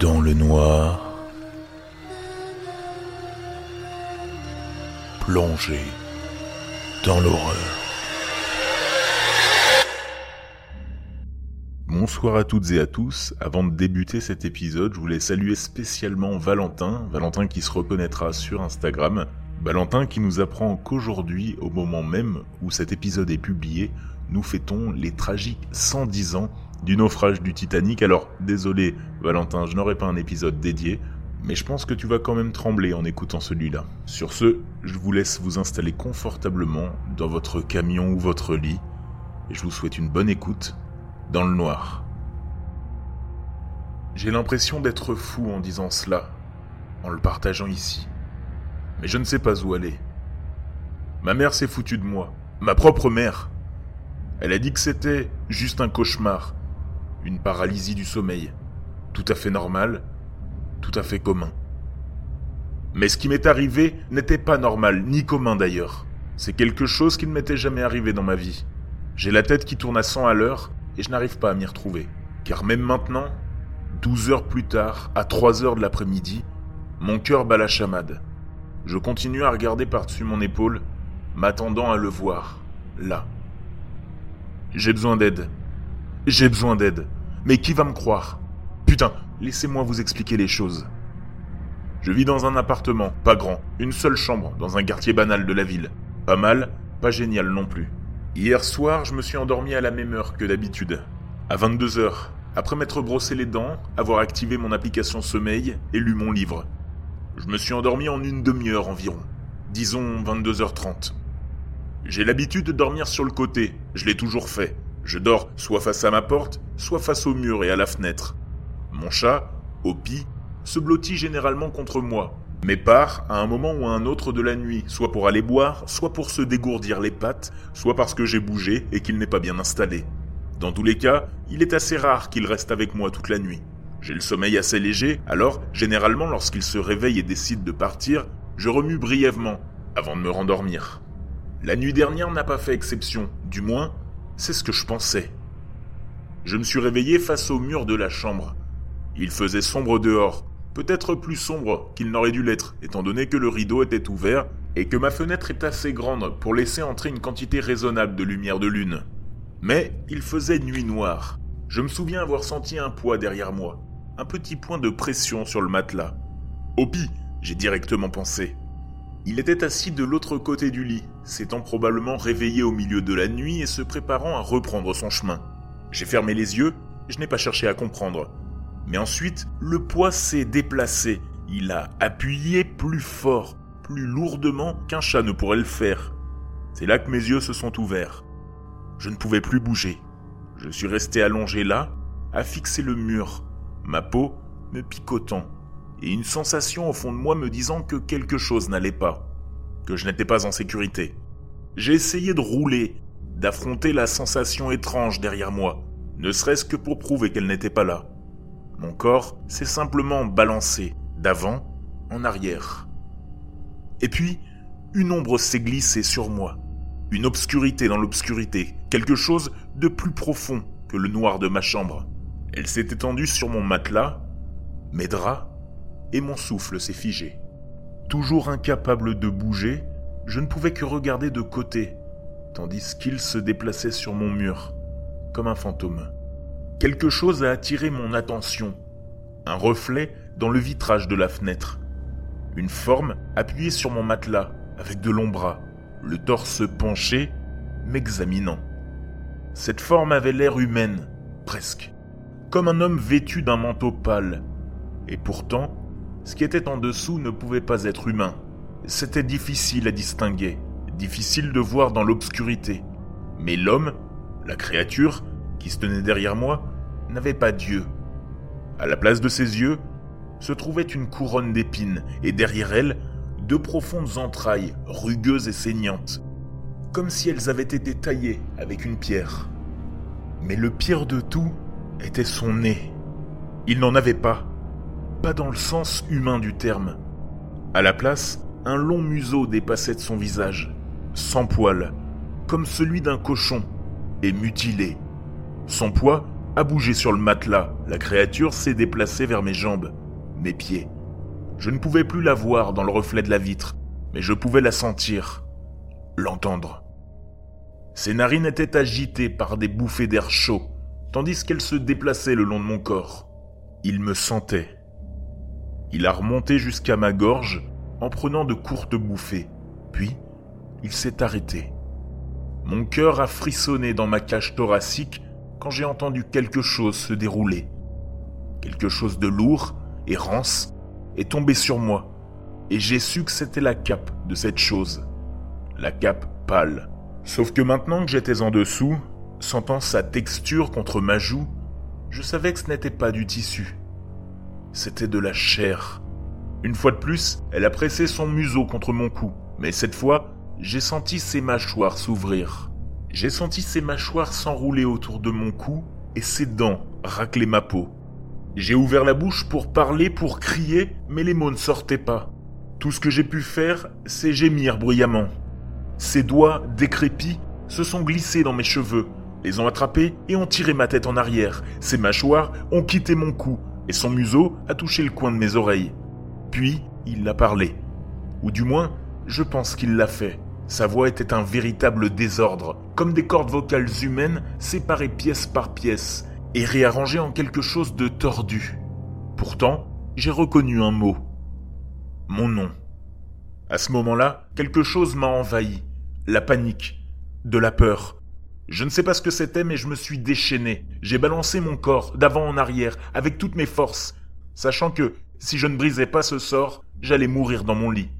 dans le noir, plongé dans l'horreur. Bonsoir à toutes et à tous. Avant de débuter cet épisode, je voulais saluer spécialement Valentin, Valentin qui se reconnaîtra sur Instagram. Valentin qui nous apprend qu'aujourd'hui, au moment même où cet épisode est publié, nous fêtons les tragiques 110 ans du naufrage du Titanic. Alors, désolé Valentin, je n'aurai pas un épisode dédié, mais je pense que tu vas quand même trembler en écoutant celui-là. Sur ce, je vous laisse vous installer confortablement dans votre camion ou votre lit, et je vous souhaite une bonne écoute dans le noir. J'ai l'impression d'être fou en disant cela, en le partageant ici mais je ne sais pas où aller. Ma mère s'est foutue de moi, ma propre mère. Elle a dit que c'était juste un cauchemar, une paralysie du sommeil, tout à fait normal, tout à fait commun. Mais ce qui m'est arrivé n'était pas normal, ni commun d'ailleurs. C'est quelque chose qui ne m'était jamais arrivé dans ma vie. J'ai la tête qui tourne à 100 à l'heure et je n'arrive pas à m'y retrouver. Car même maintenant, 12 heures plus tard, à 3 heures de l'après-midi, mon cœur bat la chamade. Je continue à regarder par-dessus mon épaule, m'attendant à le voir, là. J'ai besoin d'aide. J'ai besoin d'aide. Mais qui va me croire? Putain, laissez-moi vous expliquer les choses. Je vis dans un appartement, pas grand, une seule chambre, dans un quartier banal de la ville. Pas mal, pas génial non plus. Hier soir, je me suis endormi à la même heure que d'habitude. À 22h, après m'être brossé les dents, avoir activé mon application sommeil et lu mon livre. Je me suis endormi en une demi-heure environ, disons 22h30. J'ai l'habitude de dormir sur le côté, je l'ai toujours fait. Je dors soit face à ma porte, soit face au mur et à la fenêtre. Mon chat, Opi, se blottit généralement contre moi, mais part à un moment ou à un autre de la nuit, soit pour aller boire, soit pour se dégourdir les pattes, soit parce que j'ai bougé et qu'il n'est pas bien installé. Dans tous les cas, il est assez rare qu'il reste avec moi toute la nuit. J'ai le sommeil assez léger, alors, généralement, lorsqu'il se réveille et décide de partir, je remue brièvement, avant de me rendormir. La nuit dernière n'a pas fait exception, du moins, c'est ce que je pensais. Je me suis réveillé face au mur de la chambre. Il faisait sombre dehors, peut-être plus sombre qu'il n'aurait dû l'être, étant donné que le rideau était ouvert et que ma fenêtre est assez grande pour laisser entrer une quantité raisonnable de lumière de lune. Mais il faisait nuit noire. Je me souviens avoir senti un poids derrière moi, un petit point de pression sur le matelas. Opi, j'ai directement pensé. Il était assis de l'autre côté du lit, s'étant probablement réveillé au milieu de la nuit et se préparant à reprendre son chemin. J'ai fermé les yeux, je n'ai pas cherché à comprendre. Mais ensuite, le poids s'est déplacé. Il a appuyé plus fort, plus lourdement qu'un chat ne pourrait le faire. C'est là que mes yeux se sont ouverts. Je ne pouvais plus bouger. Je suis resté allongé là, à fixer le mur, ma peau me picotant, et une sensation au fond de moi me disant que quelque chose n'allait pas, que je n'étais pas en sécurité. J'ai essayé de rouler, d'affronter la sensation étrange derrière moi, ne serait-ce que pour prouver qu'elle n'était pas là. Mon corps s'est simplement balancé, d'avant en arrière. Et puis, une ombre s'est glissée sur moi, une obscurité dans l'obscurité, quelque chose de plus profond que le noir de ma chambre. Elle s'est étendue sur mon matelas, mes draps, et mon souffle s'est figé. Toujours incapable de bouger, je ne pouvais que regarder de côté, tandis qu'il se déplaçait sur mon mur, comme un fantôme. Quelque chose a attiré mon attention, un reflet dans le vitrage de la fenêtre. Une forme appuyée sur mon matelas, avec de longs bras, le torse penché, m'examinant. Cette forme avait l'air humaine, presque comme un homme vêtu d'un manteau pâle. Et pourtant, ce qui était en dessous ne pouvait pas être humain. C'était difficile à distinguer, difficile de voir dans l'obscurité. Mais l'homme, la créature, qui se tenait derrière moi, n'avait pas d'yeux. À la place de ses yeux, se trouvait une couronne d'épines, et derrière elle, deux profondes entrailles, rugueuses et saignantes, comme si elles avaient été taillées avec une pierre. Mais le pire de tout, était son nez. Il n'en avait pas. Pas dans le sens humain du terme. À la place, un long museau dépassait de son visage, sans poils, comme celui d'un cochon, et mutilé. Son poids a bougé sur le matelas. La créature s'est déplacée vers mes jambes, mes pieds. Je ne pouvais plus la voir dans le reflet de la vitre, mais je pouvais la sentir, l'entendre. Ses narines étaient agitées par des bouffées d'air chaud, tandis qu'elle se déplaçait le long de mon corps. Il me sentait. Il a remonté jusqu'à ma gorge en prenant de courtes bouffées, puis il s'est arrêté. Mon cœur a frissonné dans ma cage thoracique quand j'ai entendu quelque chose se dérouler. Quelque chose de lourd et rance est tombé sur moi, et j'ai su que c'était la cape de cette chose. La cape pâle. Sauf que maintenant que j'étais en dessous, sentant sa texture contre ma joue, je savais que ce n'était pas du tissu. C'était de la chair. Une fois de plus, elle a pressé son museau contre mon cou, mais cette fois, j'ai senti ses mâchoires s'ouvrir. J'ai senti ses mâchoires s'enrouler autour de mon cou et ses dents racler ma peau. J'ai ouvert la bouche pour parler, pour crier, mais les mots ne sortaient pas. Tout ce que j'ai pu faire, c'est gémir bruyamment. Ses doigts, décrépits, se sont glissés dans mes cheveux, les ont attrapés et ont tiré ma tête en arrière. Ses mâchoires ont quitté mon cou et son museau a touché le coin de mes oreilles. Puis, il a parlé. Ou du moins, je pense qu'il l'a fait. Sa voix était un véritable désordre, comme des cordes vocales humaines séparées pièce par pièce et réarrangées en quelque chose de tordu. Pourtant, j'ai reconnu un mot. Mon nom. À ce moment-là, quelque chose m'a envahi. La panique. De la peur. Je ne sais pas ce que c'était, mais je me suis déchaîné. J'ai balancé mon corps d'avant en arrière avec toutes mes forces, sachant que si je ne brisais pas ce sort, j'allais mourir dans mon lit.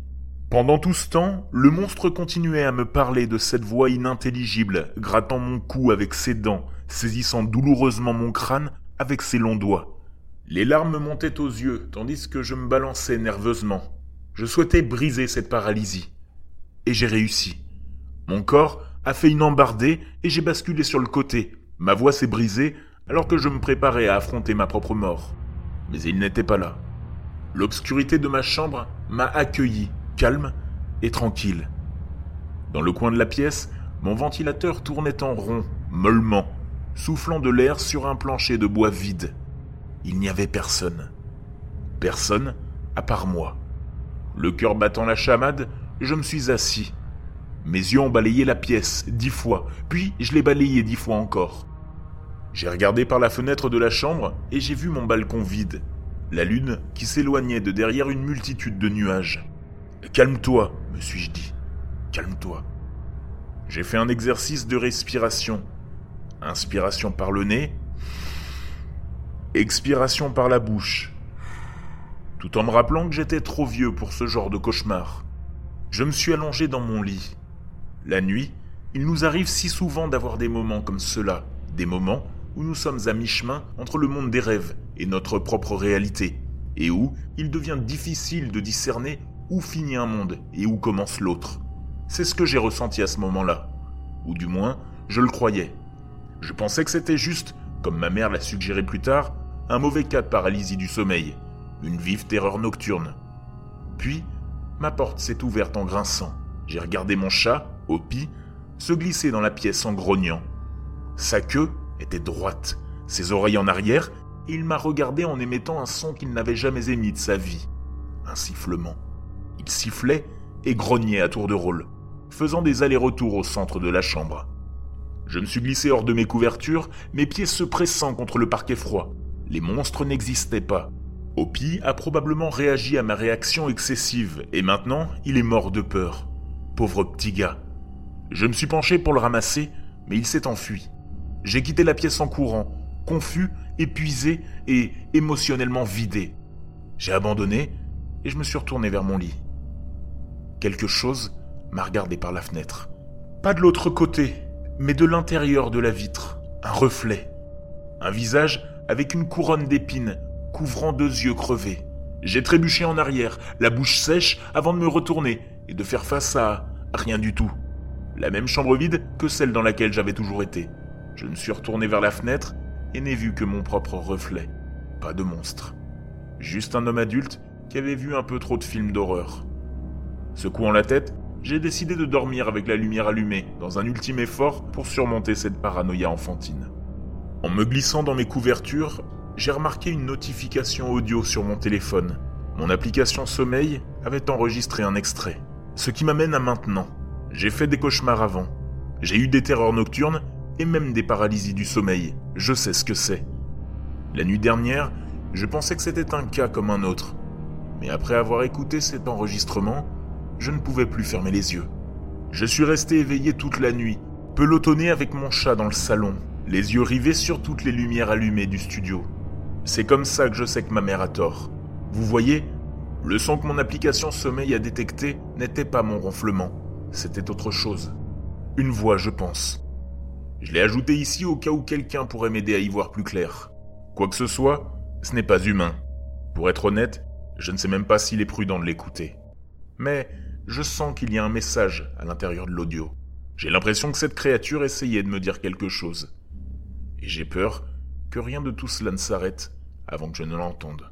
Pendant tout ce temps, le monstre continuait à me parler de cette voix inintelligible, grattant mon cou avec ses dents, saisissant douloureusement mon crâne avec ses longs doigts. Les larmes montaient aux yeux, tandis que je me balançais nerveusement. Je souhaitais briser cette paralysie. Et j'ai réussi. Mon corps a fait une embardée et j'ai basculé sur le côté. Ma voix s'est brisée alors que je me préparais à affronter ma propre mort. Mais il n'était pas là. L'obscurité de ma chambre m'a accueilli, calme et tranquille. Dans le coin de la pièce, mon ventilateur tournait en rond, mollement, soufflant de l'air sur un plancher de bois vide. Il n'y avait personne. Personne à part moi. Le cœur battant la chamade, je me suis assis, mes yeux ont balayé la pièce dix fois, puis je l'ai balayé dix fois encore. J'ai regardé par la fenêtre de la chambre et j'ai vu mon balcon vide, la lune qui s'éloignait de derrière une multitude de nuages. Calme-toi, me suis-je dit. Calme-toi. J'ai fait un exercice de respiration. Inspiration par le nez, expiration par la bouche, tout en me rappelant que j'étais trop vieux pour ce genre de cauchemar. Je me suis allongé dans mon lit. La nuit, il nous arrive si souvent d'avoir des moments comme cela, des moments où nous sommes à mi-chemin entre le monde des rêves et notre propre réalité, et où il devient difficile de discerner où finit un monde et où commence l'autre. C'est ce que j'ai ressenti à ce moment-là, ou du moins, je le croyais. Je pensais que c'était juste, comme ma mère l'a suggéré plus tard, un mauvais cas de paralysie du sommeil, une vive terreur nocturne. Puis, ma porte s'est ouverte en grinçant. J'ai regardé mon chat, Hopi, se glisser dans la pièce en grognant. Sa queue était droite, ses oreilles en arrière, et il m'a regardé en émettant un son qu'il n'avait jamais émis de sa vie. Un sifflement. Il sifflait et grognait à tour de rôle, faisant des allers-retours au centre de la chambre. Je me suis glissé hors de mes couvertures, mes pieds se pressant contre le parquet froid. Les monstres n'existaient pas. Hopi a probablement réagi à ma réaction excessive, et maintenant il est mort de peur. Pauvre petit gars. Je me suis penché pour le ramasser, mais il s'est enfui. J'ai quitté la pièce en courant, confus, épuisé et émotionnellement vidé. J'ai abandonné et je me suis retourné vers mon lit. Quelque chose m'a regardé par la fenêtre. Pas de l'autre côté, mais de l'intérieur de la vitre. Un reflet. Un visage avec une couronne d'épines couvrant deux yeux crevés. J'ai trébuché en arrière, la bouche sèche, avant de me retourner et de faire face à rien du tout. La même chambre vide que celle dans laquelle j'avais toujours été. Je me suis retourné vers la fenêtre et n'ai vu que mon propre reflet. Pas de monstre. Juste un homme adulte qui avait vu un peu trop de films d'horreur. Secouant la tête, j'ai décidé de dormir avec la lumière allumée, dans un ultime effort pour surmonter cette paranoïa enfantine. En me glissant dans mes couvertures, j'ai remarqué une notification audio sur mon téléphone. Mon application sommeil avait enregistré un extrait. Ce qui m'amène à maintenant. J'ai fait des cauchemars avant. J'ai eu des terreurs nocturnes et même des paralysies du sommeil. Je sais ce que c'est. La nuit dernière, je pensais que c'était un cas comme un autre. Mais après avoir écouté cet enregistrement, je ne pouvais plus fermer les yeux. Je suis resté éveillé toute la nuit, pelotonné avec mon chat dans le salon, les yeux rivés sur toutes les lumières allumées du studio. C'est comme ça que je sais que ma mère a tort. Vous voyez, le son que mon application sommeil a détecté n'était pas mon ronflement, c'était autre chose. Une voix, je pense. Je l'ai ajouté ici au cas où quelqu'un pourrait m'aider à y voir plus clair. Quoi que ce soit, ce n'est pas humain. Pour être honnête, je ne sais même pas s'il est prudent de l'écouter. Mais je sens qu'il y a un message à l'intérieur de l'audio. J'ai l'impression que cette créature essayait de me dire quelque chose. Et j'ai peur que rien de tout cela ne s'arrête avant que je ne l'entende.